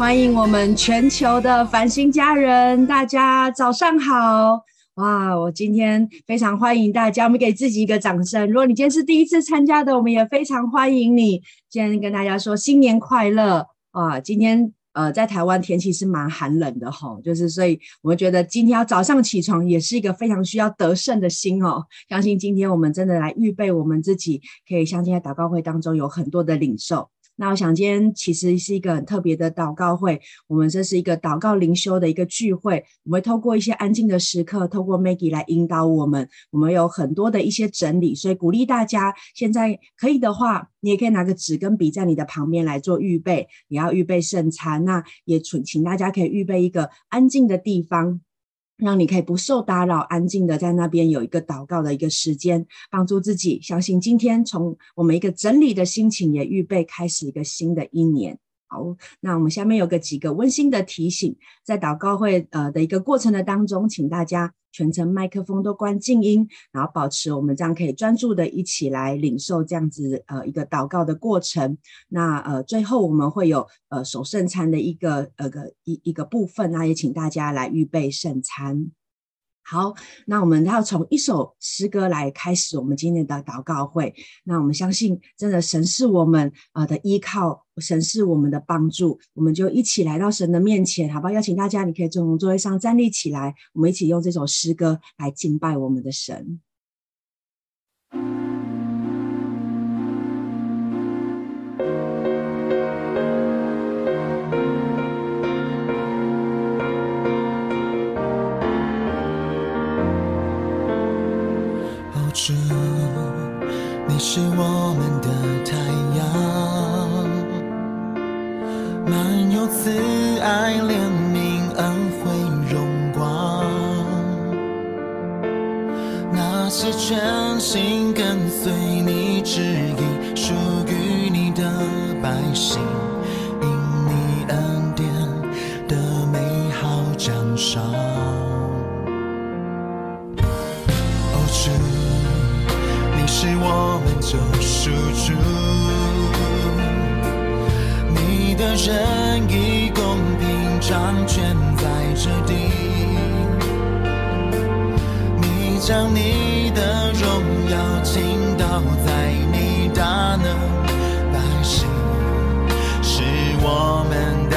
欢迎我们全球的繁星家人，大家早上好！哇，我今天非常欢迎大家，我们给自己一个掌声。如果你今天是第一次参加的，我们也非常欢迎你。今天跟大家说新年快乐！哇，今天。呃，在台湾天气是蛮寒冷的吼，就是所以我们觉得今天要早上起床也是一个非常需要得胜的心哦。相信今天我们真的来预备我们自己，可以像今天祷告会当中有很多的领受。那我想今天其实是一个很特别的祷告会，我们这是一个祷告灵修的一个聚会，我们会透过一些安静的时刻，透过 Maggie 来引导我们，我们有很多的一些整理，所以鼓励大家现在可以的话，你也可以拿个纸跟笔在你的旁边来做预备，你要预备圣餐，那也请请大家可以预备一个安静的地方。让你可以不受打扰，安静的在那边有一个祷告的一个时间，帮助自己。相信今天从我们一个整理的心情，也预备开始一个新的一年。好，那我们下面有个几个温馨的提醒，在祷告会呃的一个过程的当中，请大家全程麦克风都关静音，然后保持我们这样可以专注的一起来领受这样子呃一个祷告的过程。那呃最后我们会有呃守圣餐的一个呃个一一个部分，那也请大家来预备圣餐。好，那我们要从一首诗歌来开始我们今天的祷告会。那我们相信，真的神是我们呃的依靠，神是我们的帮助，我们就一起来到神的面前，好不好？邀请大家，你可以从座位上站立起来，我们一起用这首诗歌来敬拜我们的神。主，你是我慈爱、怜悯、恩惠、荣光。那些全心跟随你旨意、属于你的百姓，因你恩典的美好奖赏。是我们救赎主，的仁义公平掌权在这地，你将你的荣耀倾倒在你大能百姓，是我们的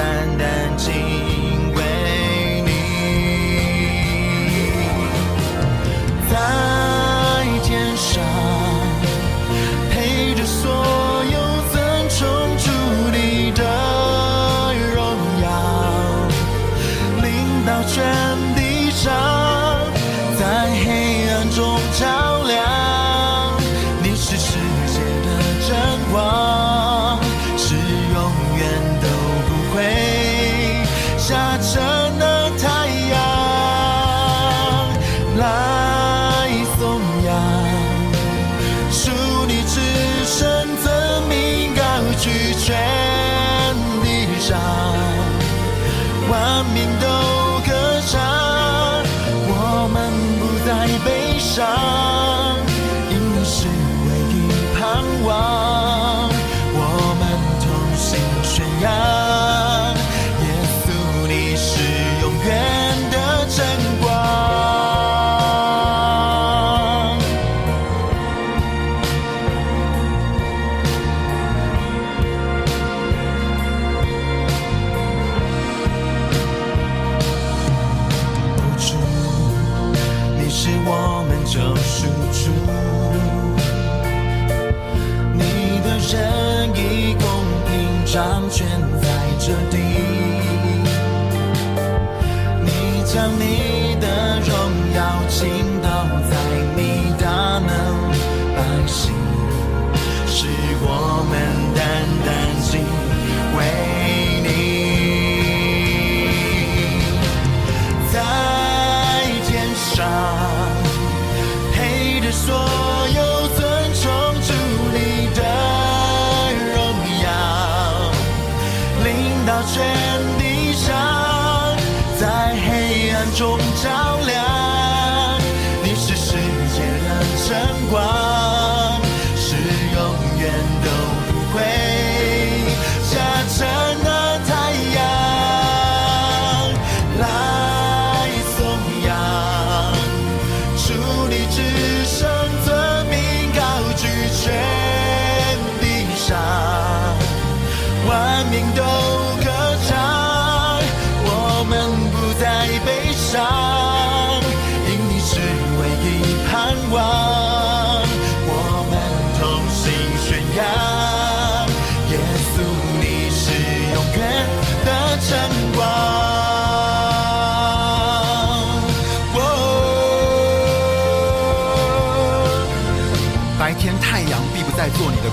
永远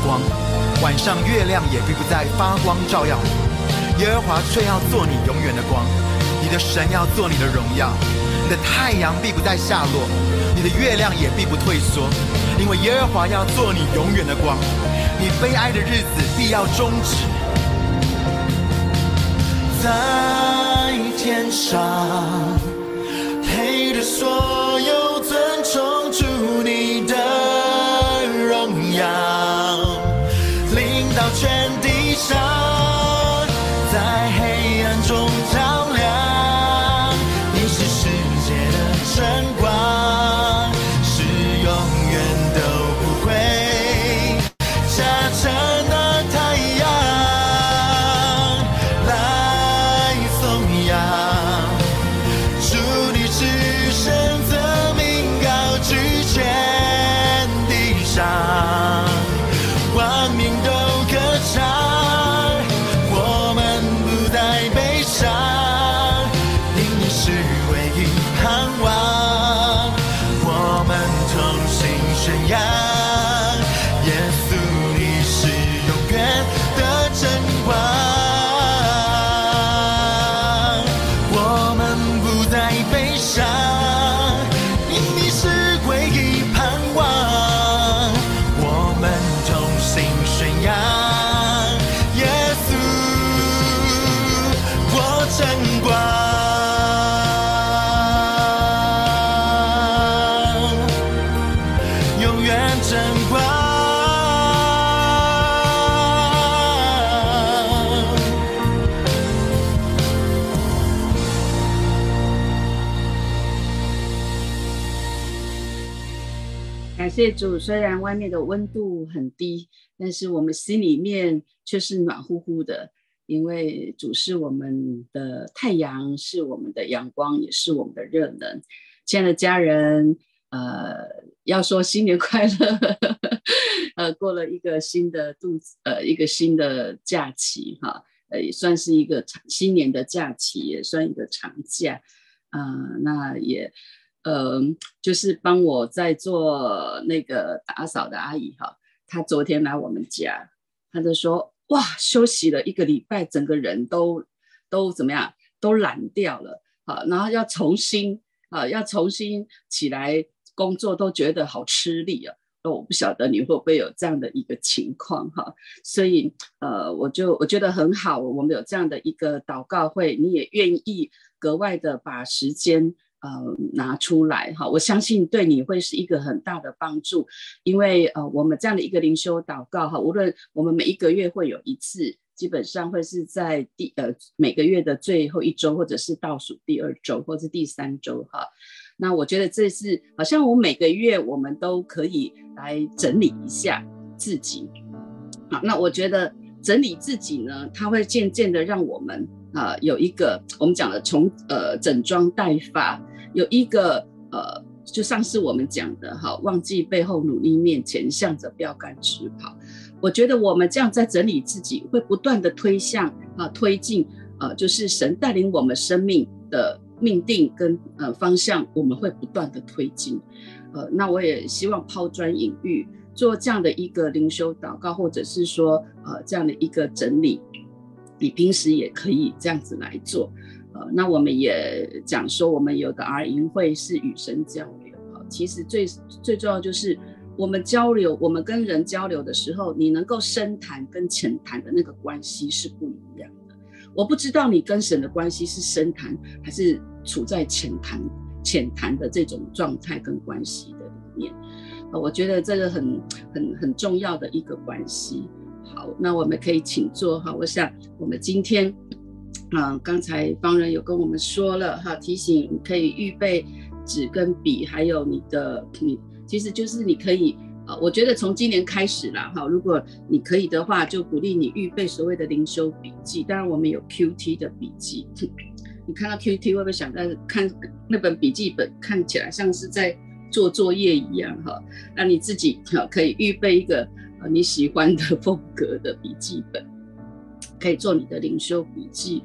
光，晚上月亮也必不再发光照耀你。耶和华却要做你永远的光，你的神要做你的荣耀。你的太阳必不再下落，你的月亮也必不退缩，因为耶和华要做你永远的光，你悲哀的日子必要终止。在天上，陪着所有尊崇，主你的荣耀，伤。谢主，虽然外面的温度很低，但是我们心里面却是暖乎乎的，因为主是我们的太阳，是我们的阳光，也是我们的热能。亲爱的家人，呃，要说新年快乐，呃，过了一个新的度，呃，一个新的假期，哈，呃，也算是一个长新年的假期，也算一个长假，呃，那也。呃，就是帮我在做那个打扫的阿姨哈，她昨天来我们家，她就说哇，休息了一个礼拜，整个人都都怎么样，都懒掉了好，然后要重新啊，要重新起来工作，都觉得好吃力啊。那我不晓得你会不会有这样的一个情况哈，所以呃，我就我觉得很好，我们有这样的一个祷告会，你也愿意格外的把时间。呃，拿出来哈，我相信对你会是一个很大的帮助，因为呃，我们这样的一个灵修祷告哈，无论我们每一个月会有一次，基本上会是在第呃每个月的最后一周，或者是倒数第二周，或者是第三周哈。那我觉得这是好像我每个月我们都可以来整理一下自己，好，那我觉得整理自己呢，它会渐渐的让我们啊、呃、有一个我们讲的从呃整装待发。有一个呃，就像是我们讲的哈，忘记背后，努力面前，向着标杆直跑。我觉得我们这样在整理自己，会不断的推向啊，推进呃，就是神带领我们生命的命定跟呃方向，我们会不断的推进。呃，那我也希望抛砖引玉，做这样的一个灵修祷告，或者是说呃这样的一个整理，你平时也可以这样子来做。那我们也讲说，我们有个 R 营会是与神交流。其实最最重要就是我们交流，我们跟人交流的时候，你能够深谈跟浅谈的那个关系是不一样的。我不知道你跟神的关系是深谈还是处在浅谈浅谈的这种状态跟关系的里面。呃，我觉得这个很很很重要的一个关系。好，那我们可以请坐哈。我想我们今天。啊，刚才方人有跟我们说了哈，提醒可以预备纸跟笔，还有你的你，其实就是你可以啊，我觉得从今年开始啦哈，如果你可以的话，就鼓励你预备所谓的灵修笔记。当然，我们有 QT 的笔记，你看到 QT 会不会想到看那本笔记本，看起来像是在做作业一样哈？那你自己哈可以预备一个呃你喜欢的风格的笔记本。可以做你的灵修笔记，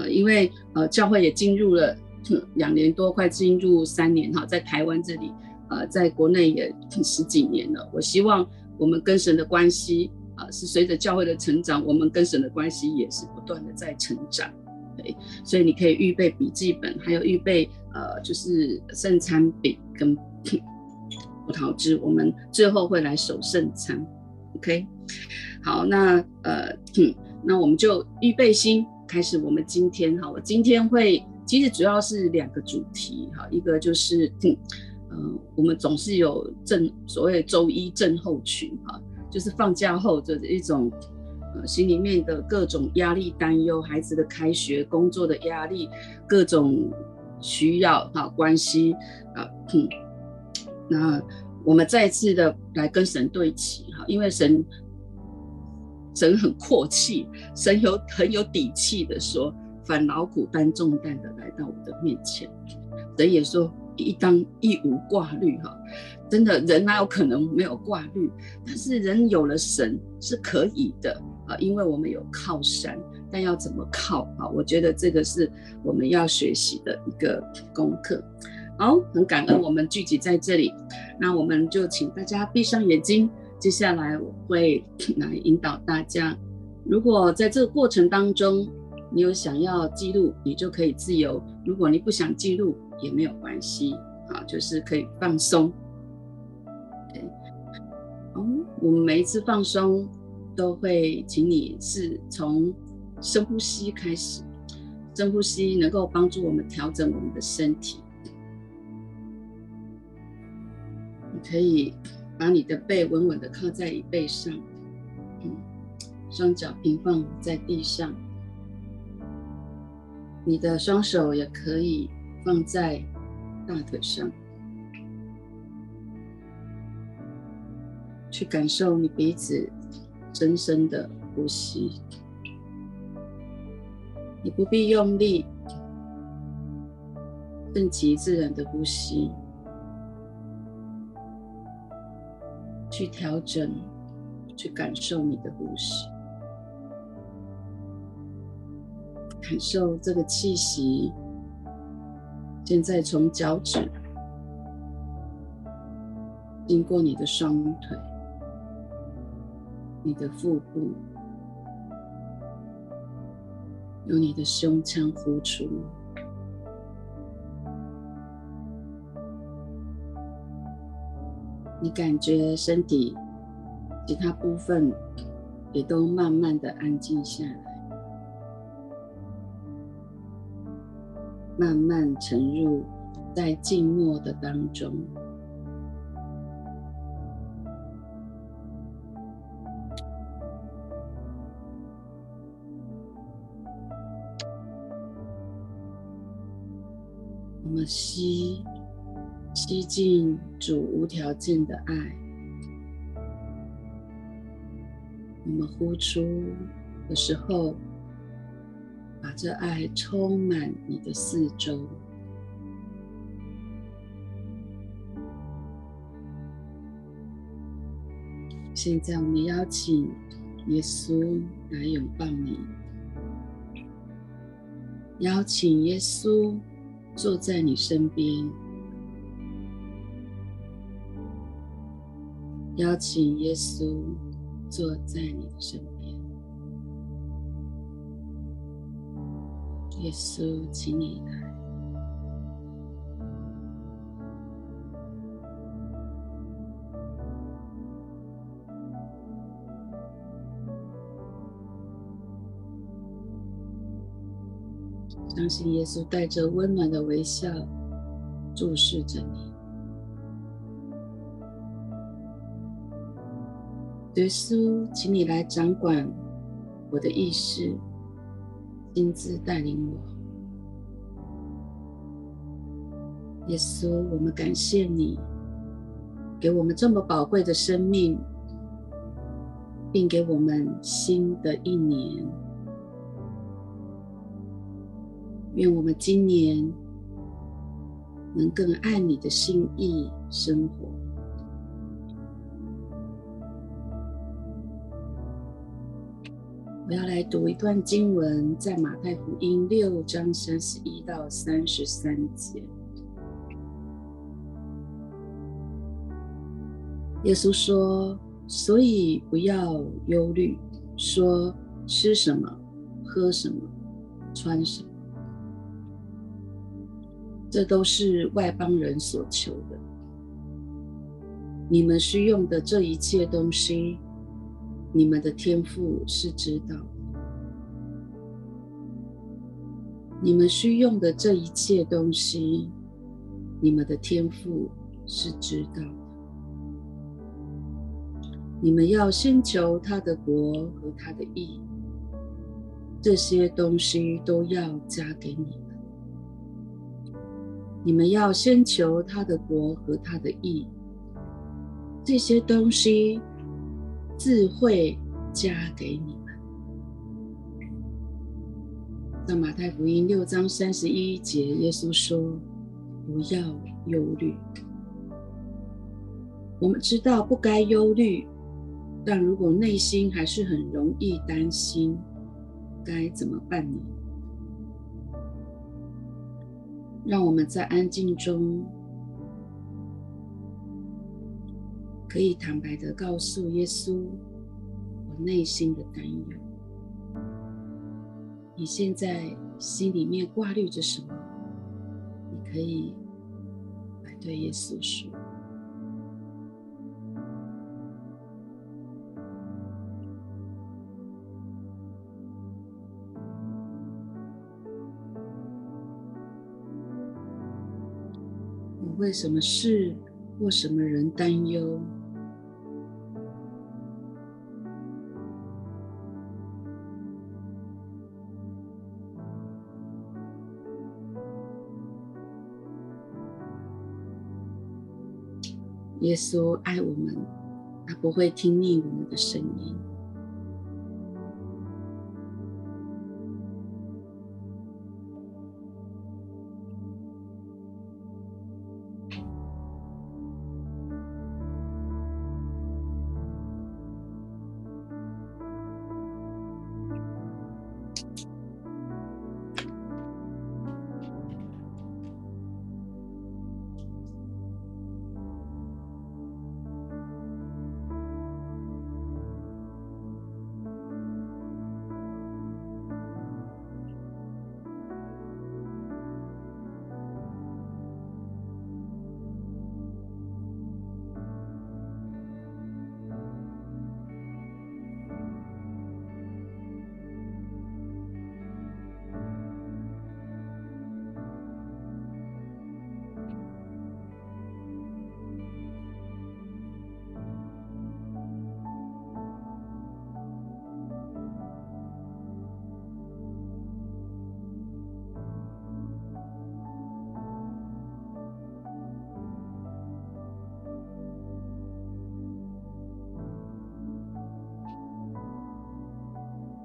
呃，因为呃，教会也进入了两年多，快进入三年哈，在台湾这里，呃，在国内也十几年了。我希望我们跟神的关系啊，是随着教会的成长，我们跟神的关系也是不断的在成长。所以你可以预备笔记本，还有预备呃，就是圣餐饼跟葡萄汁，我们最后会来守圣餐。OK，好，那呃，那我们就预备心开始，我们今天哈，我今天会其实主要是两个主题哈，一个就是嗯，呃，我们总是有症所谓周一症候群哈，就是放假后的一种。呃，心里面的各种压力、担忧，孩子的开学、工作的压力，各种需要哈关系啊，嗯，那我们再次的来跟神对齐哈，因为神神很阔气，神有很有底气的说，凡劳苦担重担的来到我的面前，神也说一当一无挂虑哈。真的人哪有可能没有挂虑？但是人有了神是可以的。啊，因为我们有靠山，但要怎么靠啊？我觉得这个是我们要学习的一个功课。好，很感恩我们聚集在这里，那我们就请大家闭上眼睛。接下来我会 来引导大家。如果在这个过程当中，你有想要记录，你就可以自由；如果你不想记录，也没有关系。啊，就是可以放松。对，哦，我们每一次放松。都会请你是从深呼吸开始，深呼吸能够帮助我们调整我们的身体。你可以把你的背稳稳的靠在椅背上，嗯，双脚平放在地上，你的双手也可以放在大腿上，去感受你鼻子。深深的呼吸，你不必用力，顺其自然的呼吸，去调整，去感受你的呼吸，感受这个气息。现在从脚趾经过你的双腿。你的腹部，由你的胸腔呼出，你感觉身体其他部分也都慢慢的安静下来，慢慢沉入在静默的当中。我们吸，吸进主无条件的爱。我们呼出的时候，把这爱充满你的四周。现在，我们邀请耶稣来拥抱你，邀请耶稣。坐在你身边，邀请耶稣坐在你的身边。耶稣，请你来。相信耶稣带着温暖的微笑注视着你。耶稣，请你来掌管我的意识，亲自带领我。耶稣，我们感谢你给我们这么宝贵的生命，并给我们新的一年。愿我们今年能更爱你的心意生活。我要来读一段经文，在马太福音六章三十一到三十三节。耶稣说：“所以不要忧虑，说吃什么、喝什么、穿什么，这都是外邦人所求的。你们需用的这一切东西，你们的天赋是知道。你们需用的这一切东西，你们的天赋是知道的。你们要先求他的国和他的义，这些东西都要加给你们。你们要先求他的国和他的义，这些东西自会加给你们。在马太福音六章三十一节，耶稣说：“不要忧虑。”我们知道不该忧虑。但如果内心还是很容易担心，该怎么办呢？让我们在安静中，可以坦白的告诉耶稣我内心的担忧。你现在心里面挂虑着什么？你可以来对耶稣说。为什么事或什么人担忧？耶稣爱我们，他不会听腻我们的声音。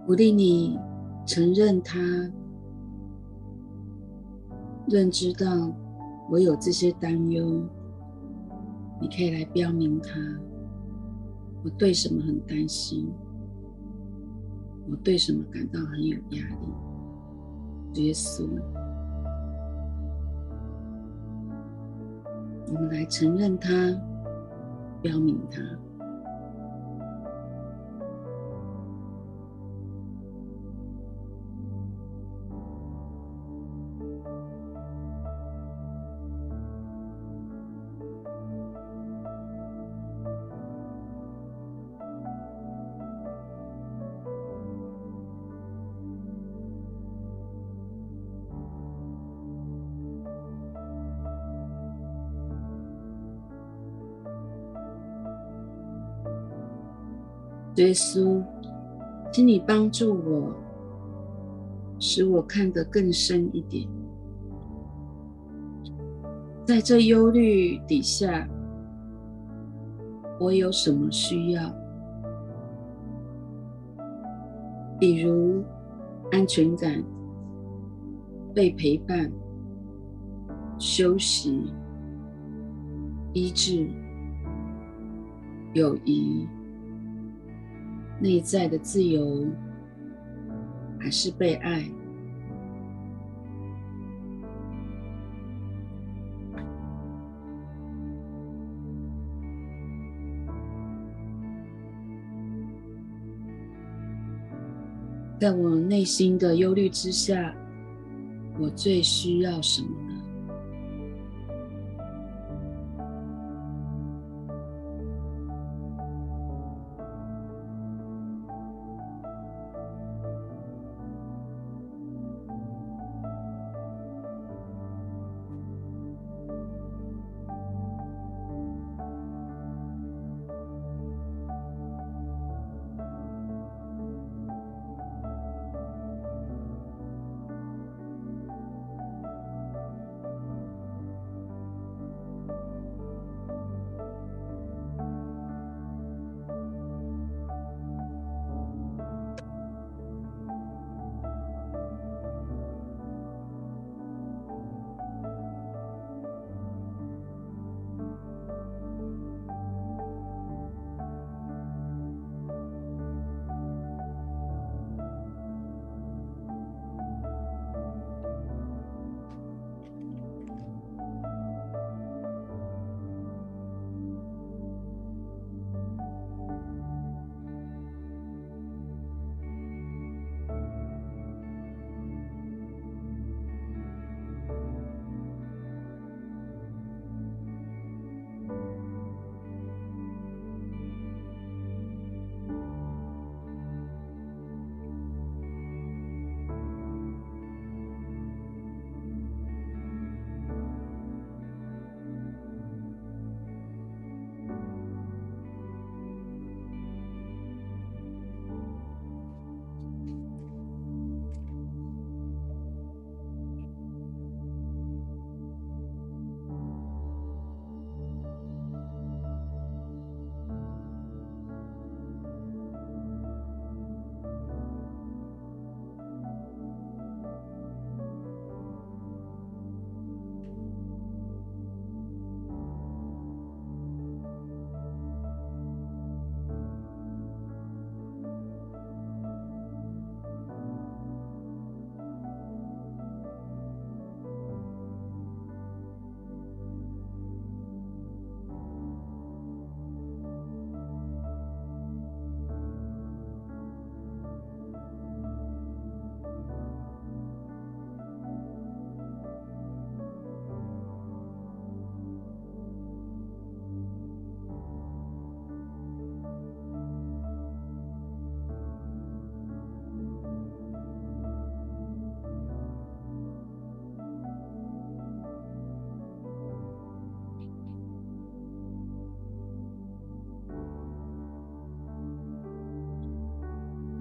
鼓励你承认他，认知到我有这些担忧，你可以来标明他。我对什么很担心？我对什么感到很有压力？耶稣，我们来承认他，标明他。耶稣，请你帮助我，使我看得更深一点。在这忧虑底下，我有什么需要？比如安全感、被陪伴、休息、医治、友谊。内在的自由还是被爱。在我内心的忧虑之下我最需要什么？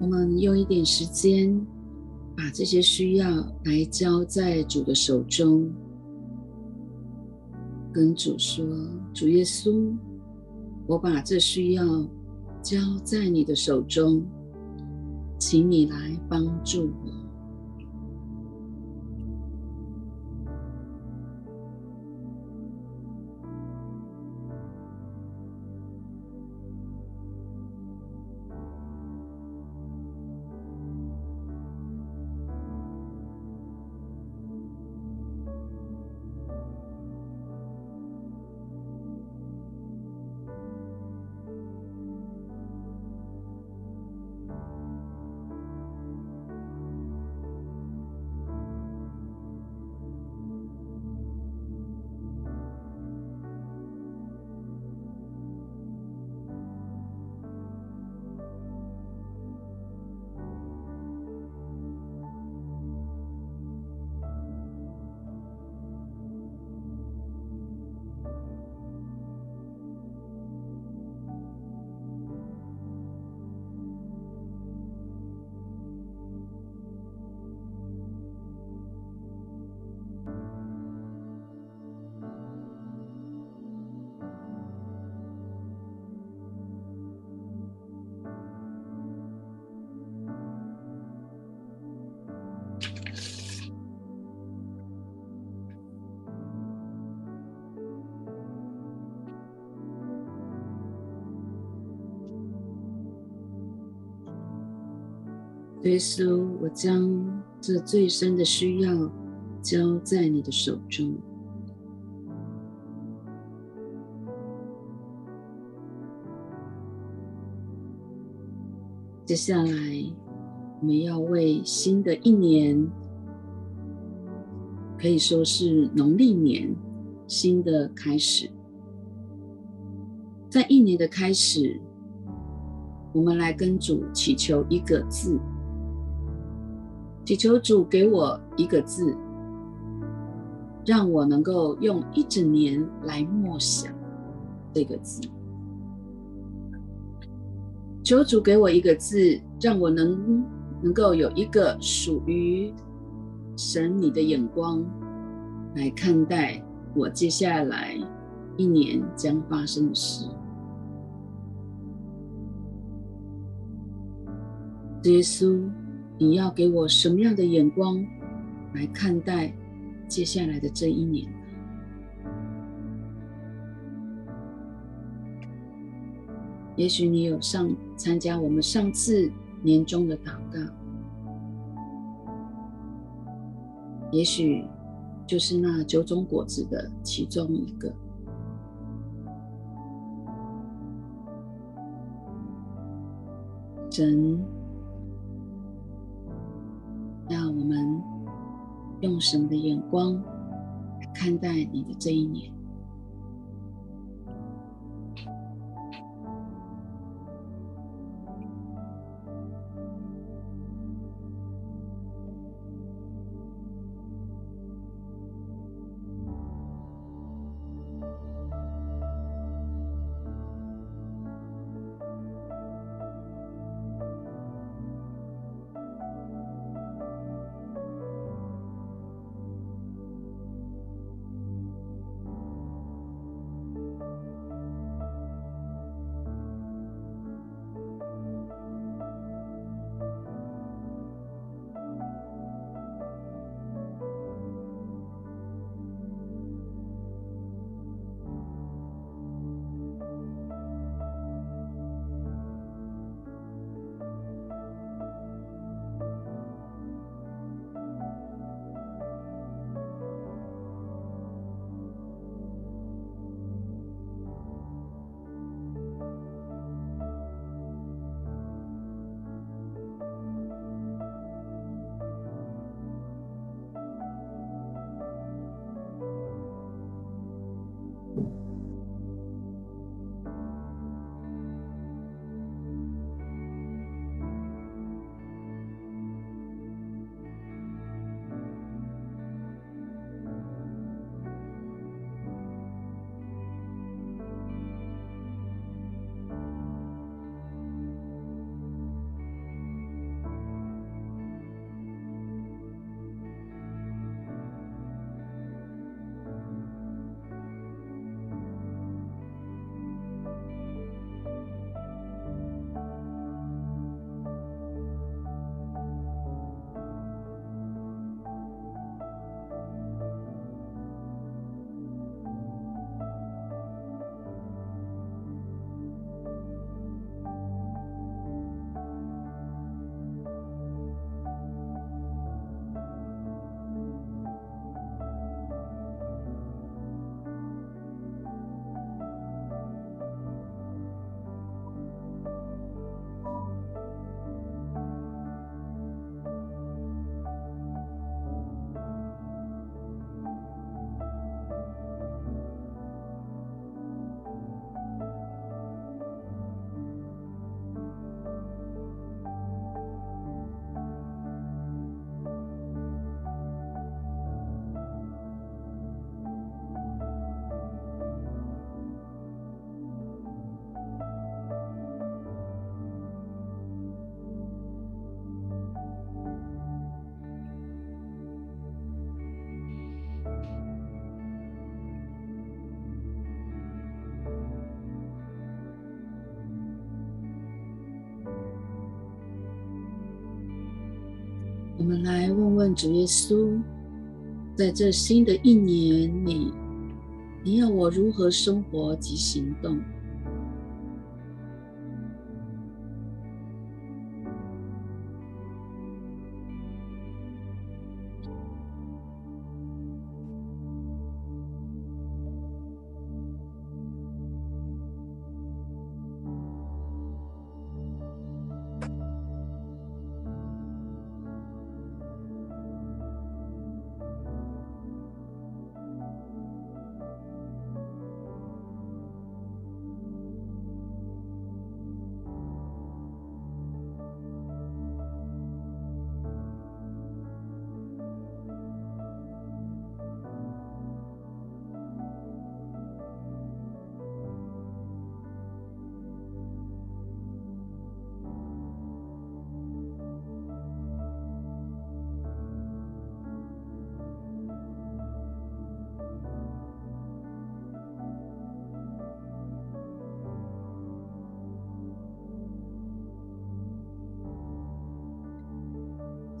我们用一点时间，把这些需要来交在主的手中，跟主说：“主耶稣，我把这需要交在你的手中，请你来帮助耶稣，我将这最深的需要交在你的手中。接下来，我们要为新的一年，可以说是农历年新的开始。在一年的开始，我们来跟主祈求一个字，祈求主给我一个字，让我能够用一整年来默想这个字。求主给我一个字，让我能能够有一个属于神你的眼光来看待我接下来一年将发生的事。耶稣，你要给我什么样的眼光来看待接下来的这一年？也许你有上参加我们上次年终的祷告，也许就是那九种果子的其中一个。神。我们用什么的眼光看待你的这一年。我们来问问主耶稣，在这新的一年里，你要我如何生活及行动？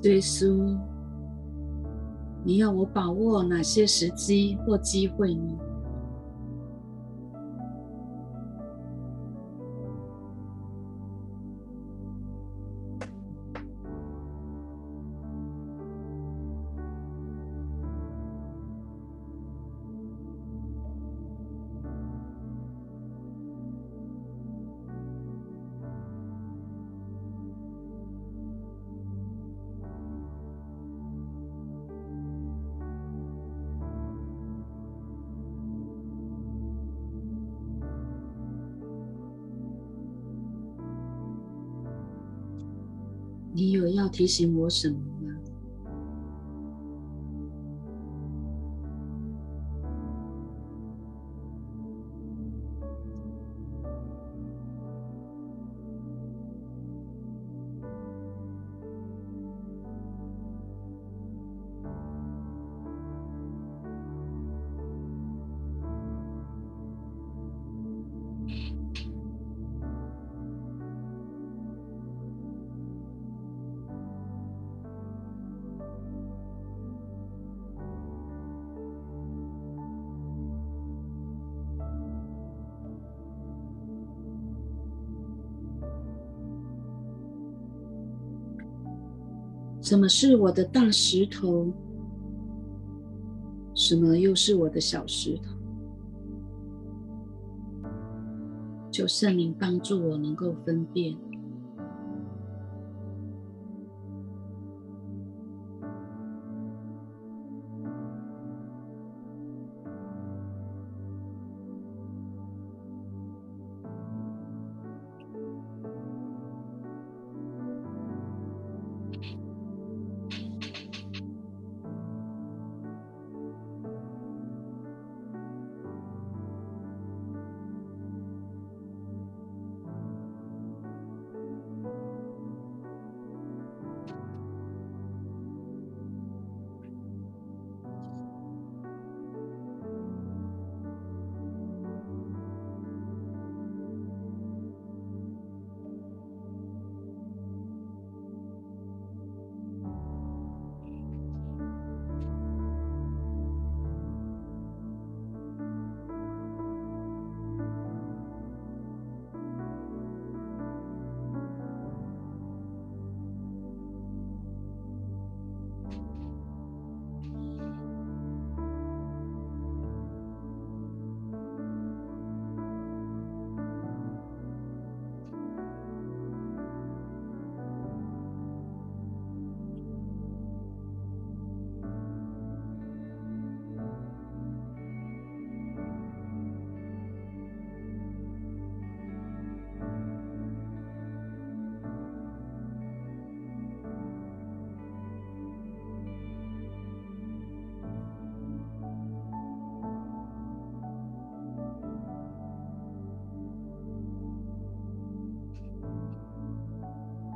耶稣，你要我把握哪些时机或机会呢？提醒我什么什么是我的大石头？什么又是我的小石头？求圣灵帮助我能够分辨。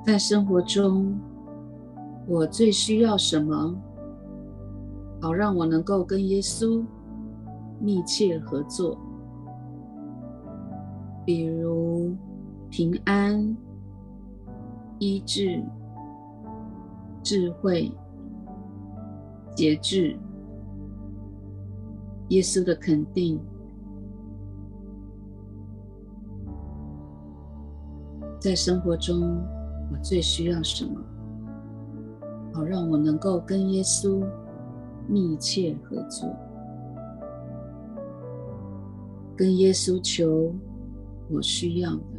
在生活中，我最需要什么，好让我能够跟耶稣密切合作？比如平安、医治、智慧、节制、耶稣的肯定。在生活中。我最需要什么，好让我能够跟耶稣密切合作，跟耶稣求我需要的。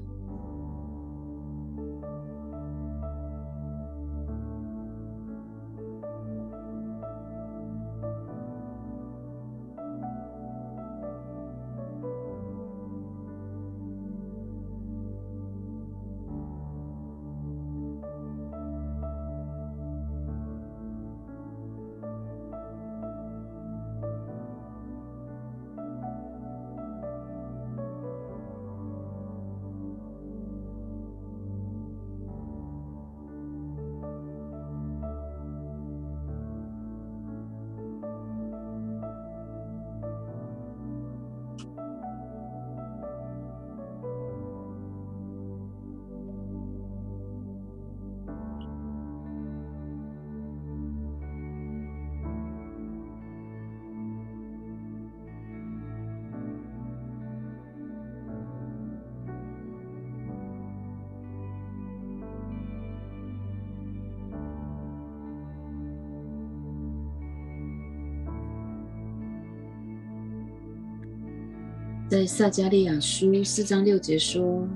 在撒迦利亚书四章六节说：“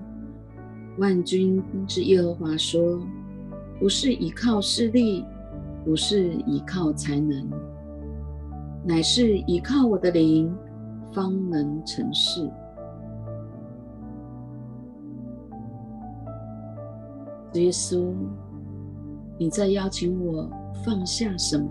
万军之耶和华说，不是依靠势力，不是依靠才能，乃是依靠我的灵，方能成事。”耶稣，你在邀请我放下什么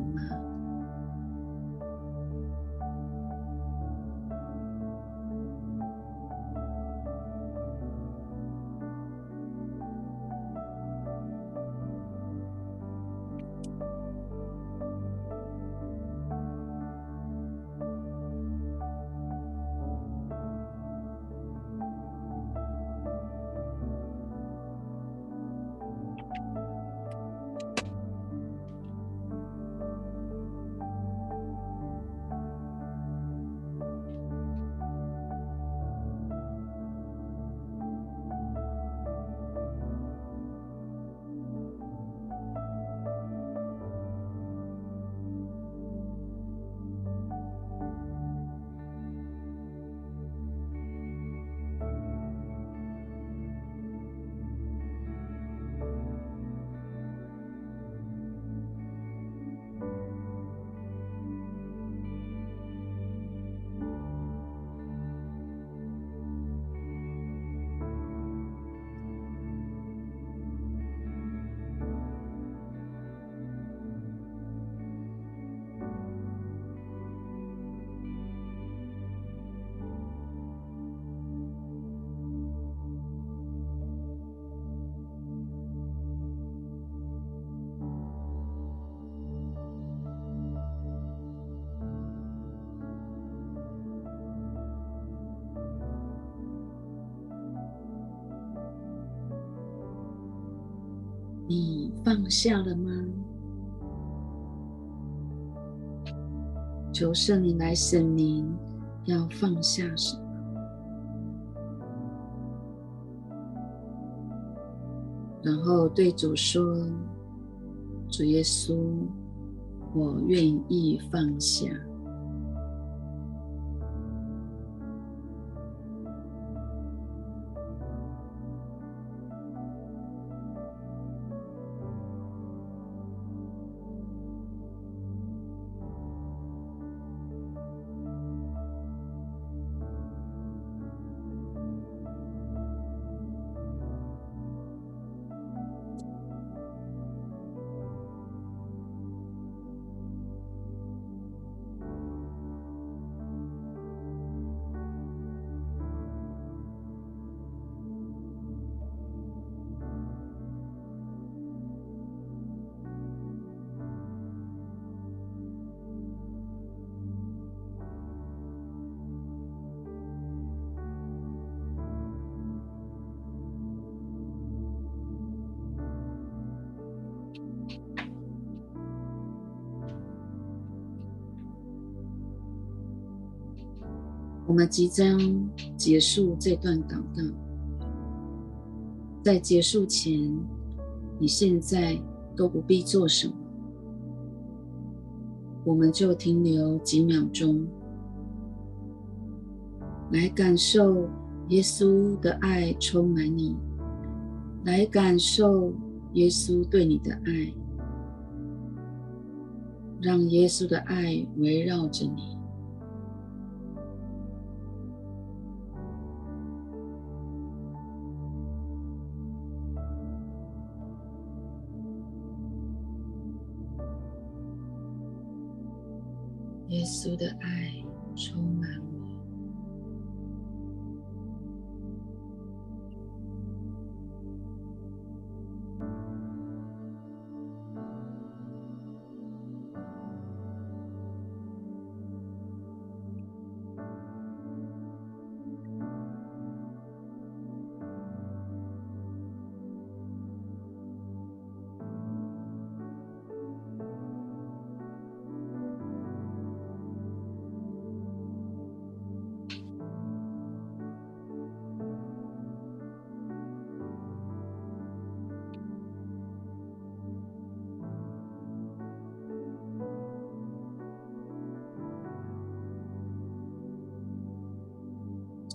你放下了吗？求圣灵来显明，要放下什么？然后对主说：“主耶稣，我愿意放下。”即将结束这段祷告，在结束前，你现在都不必做什么，我们就停留几秒钟，来感受耶稣的爱充满你，来感受耶稣对你的爱，让耶稣的爱围绕着你。稣的爱充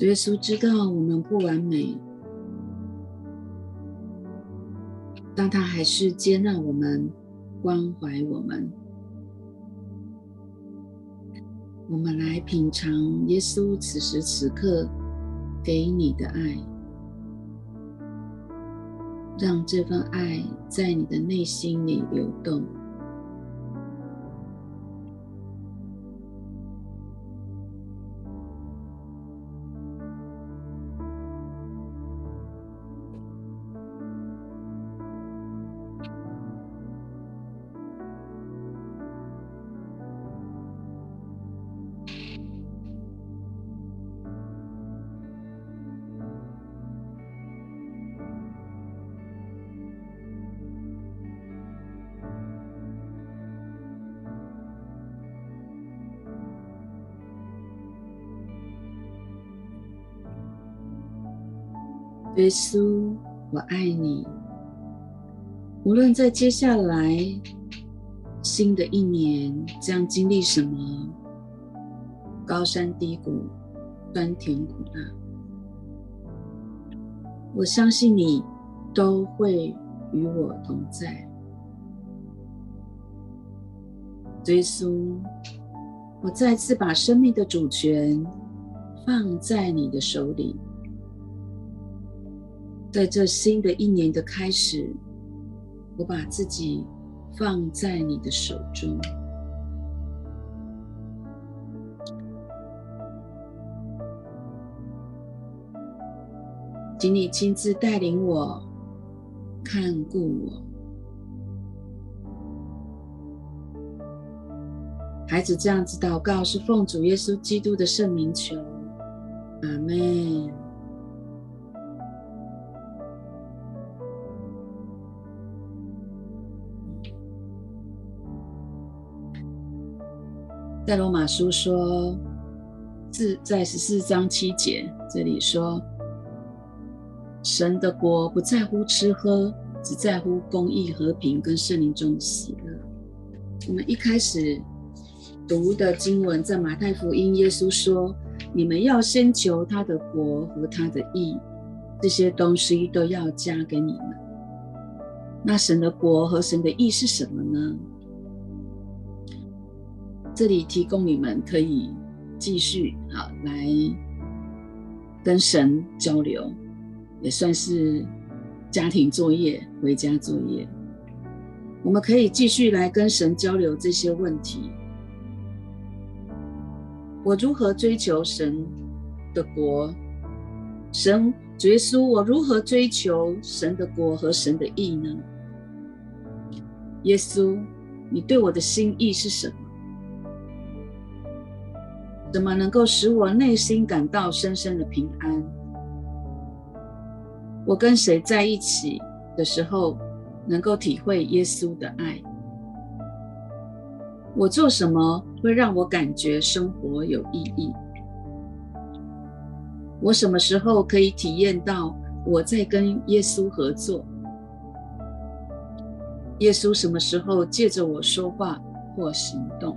耶稣知道我们不完美，但他还是接纳我们，关怀我们。我们来品尝耶稣此时此刻给你的爱，让这份爱在你的内心里流动。耶稣，我爱你。无论在接下来新的一年将经历什么高山低谷、酸甜苦辣，我相信你都会与我同在。耶稣，我再次把生命的主权放在你的手里。在这新的一年的开始，我把自己放在你的手中，请你亲自带领我，看顾我。孩子这样子祷告，是奉主耶稣基督的圣名求，阿门。在罗马书说，是在十四章七节这里说，神的国不在乎吃喝，只在乎公义、和平跟圣灵中的喜乐。我们一开始读的经文在马太福音，耶稣说：“你们要先求他的国和他的义，这些东西都要加给你们。”那神的国和神的义是什么呢？这里提供你们可以继续好来跟神交流，也算是家庭作业、回家作业。我们可以继续来跟神交流这些问题。我如何追求神的国？神，主耶稣，我如何追求神的国和神的义呢？耶稣，你对我的心意是什么？怎么能够使我内心感到深深的平安？我跟谁在一起的时候，能够体会耶稣的爱？我做什么会让我感觉生活有意义？我什么时候可以体验到我在跟耶稣合作？耶稣什么时候借着我说话或行动？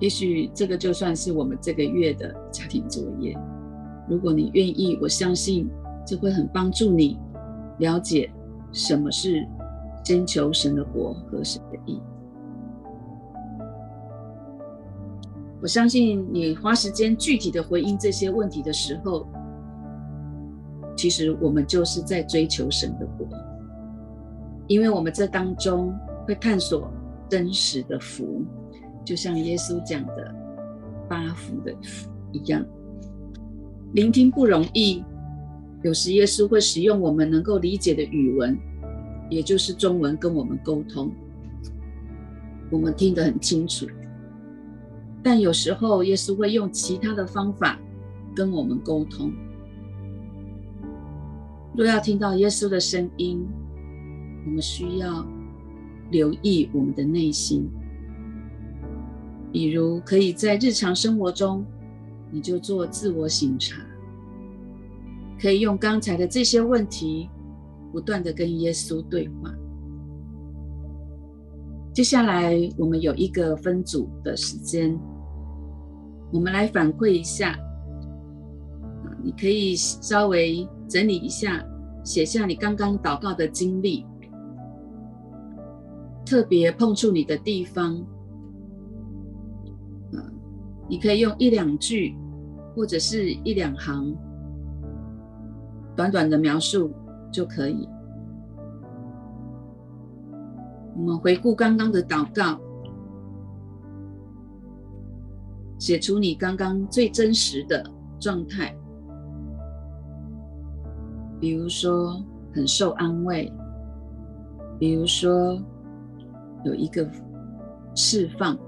也许这个就算是我们这个月的家庭作业。如果你愿意，我相信这会很帮助你了解什么是先求神的国和神的义。我相信你花时间具体的回应这些问题的时候，其实我们就是在追求神的国，因为我们这当中会探索真实的福。就像耶稣讲的八福的福一样，聆听不容易。有时耶稣会使用我们能够理解的语文，也就是中文跟我们沟通，我们听得很清楚。但有时候耶稣会用其他的方法跟我们沟通。若要听到耶稣的声音，我们需要留意我们的内心。比如，可以在日常生活中，你就做自我省察，可以用刚才的这些问题，不断的跟耶稣对话。接下来，我们有一个分组的时间，我们来反馈一下，你可以稍微整理一下，写下你刚刚祷告的经历，特别碰触你的地方。你可以用一两句，或者是一两行，短短的描述就可以。我们回顾刚刚的祷告，写出你刚刚最真实的状态，比如说很受安慰，比如说有一个释放。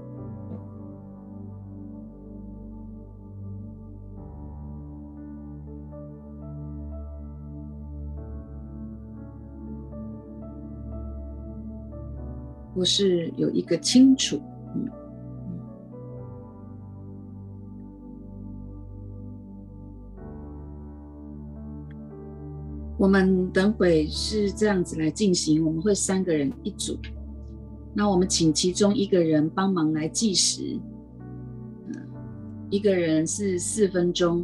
或是有一个清楚，我们等会是这样子来进行，我们会三个人一组，那我们请其中一个人帮忙来计时，一个人是四分钟，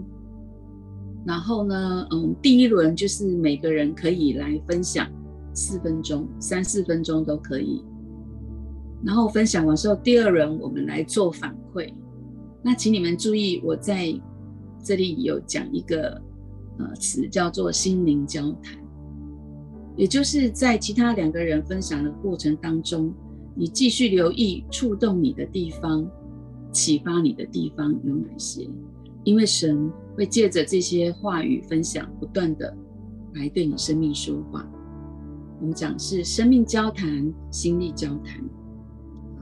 然后呢，嗯，第一轮就是每个人可以来分享四分钟，三四分钟都可以。然后分享完之后，第二轮我们来做反馈。那请你们注意，我在这里有讲一个呃词，叫做心灵交谈，也就是在其他两个人分享的过程当中，你继续留意触动你的地方、启发你的地方有哪些？因为神会借着这些话语分享，不断的来对你生命说话。我们讲是生命交谈、心力交谈。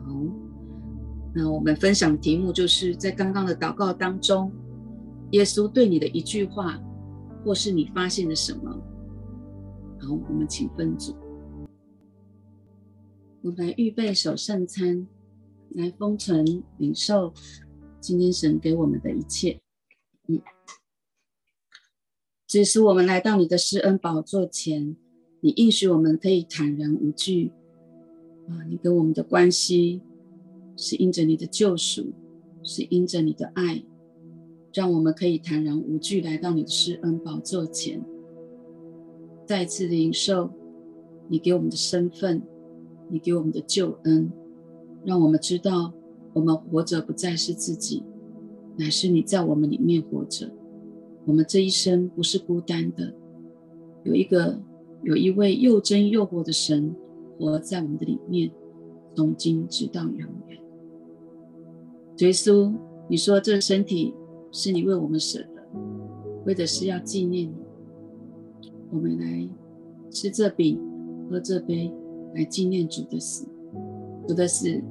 好，那我们分享题目就是在刚刚的祷告当中，耶稣对你的一句话，或是你发现了什么？好，我们请分组，我们来预备守圣餐，来封存领受今天神给我们的一切。嗯，只是我们来到你的施恩宝座前，你应许我们可以坦然无惧。啊，你跟我们的关系是因着你的救赎，是因着你的爱，让我们可以坦然无惧来到你的施恩宝座前，再次的领受你给我们的身份，你给我们的救恩，让我们知道我们活着不再是自己，乃是你在我们里面活着。我们这一生不是孤单的，有一个有一位又真又活的神。活在我们的里面，从今直到永远。耶稣，你说这身体是你为我们舍的，为的是要纪念你。我们来吃这饼，喝这杯，来纪念主的死。主的死，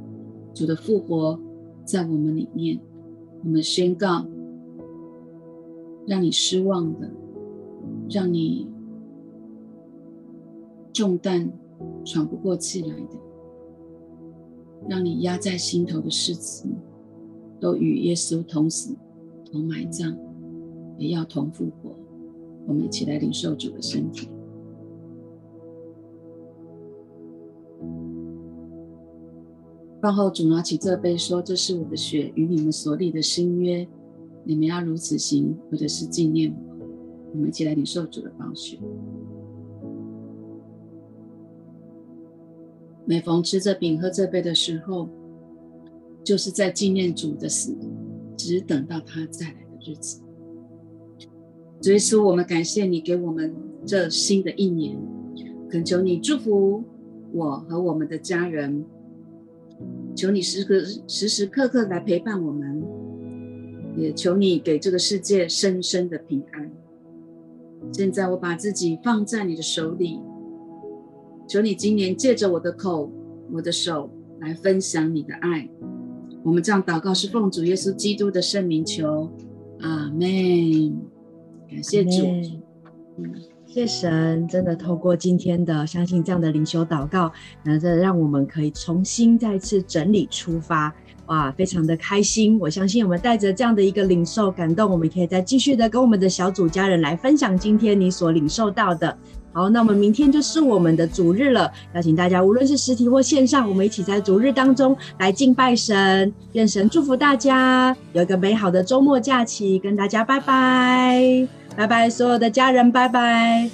主的复活，在我们里面。我们宣告，让你失望的，让你重担。喘不过气来的，让你压在心头的事情，都与耶稣同死、同埋葬，也要同复活。我们一起来领受主的身体。饭后，主拿起这杯，说：“这是我的血，与你们所立的新约，你们要如此行，或者是纪念我。”我们一起来领受主的宝血。每逢吃这饼、喝这杯的时候，就是在纪念主的死，只等到他再来的日子。主耶稣，我们感谢你给我们这新的一年，恳求你祝福我和我们的家人，求你时刻时时刻刻来陪伴我们，也求你给这个世界深深的平安。现在我把自己放在你的手里。求你今年借着我的口、我的手来分享你的爱。我们这样祷告是奉主耶稣基督的圣名求，阿门。感谢主，嗯，谢神，真的透过今天的相信这样的灵修祷告，那这让我们可以重新再次整理出发，哇，非常的开心。我相信我们带着这样的一个领受感动，我们可以再继续的跟我们的小组家人来分享今天你所领受到的。好，那我们明天就是我们的主日了，邀请大家无论是实体或线上，我们一起在主日当中来敬拜神，愿神祝福大家有一个美好的周末假期，跟大家拜拜。拜拜，所有的家人，拜拜。